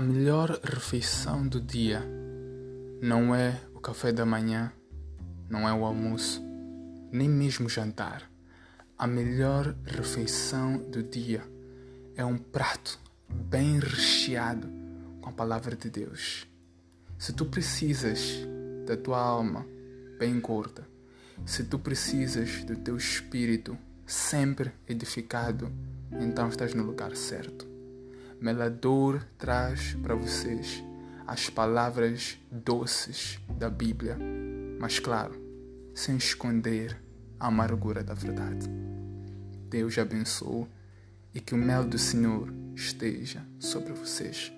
A melhor refeição do dia não é o café da manhã, não é o almoço, nem mesmo o jantar. A melhor refeição do dia é um prato bem recheado com a palavra de Deus. Se tu precisas da tua alma bem gorda, se tu precisas do teu espírito sempre edificado, então estás no lugar certo. Melador traz para vocês as palavras doces da Bíblia, mas claro, sem esconder a amargura da verdade. Deus abençoe e que o mel do Senhor esteja sobre vocês.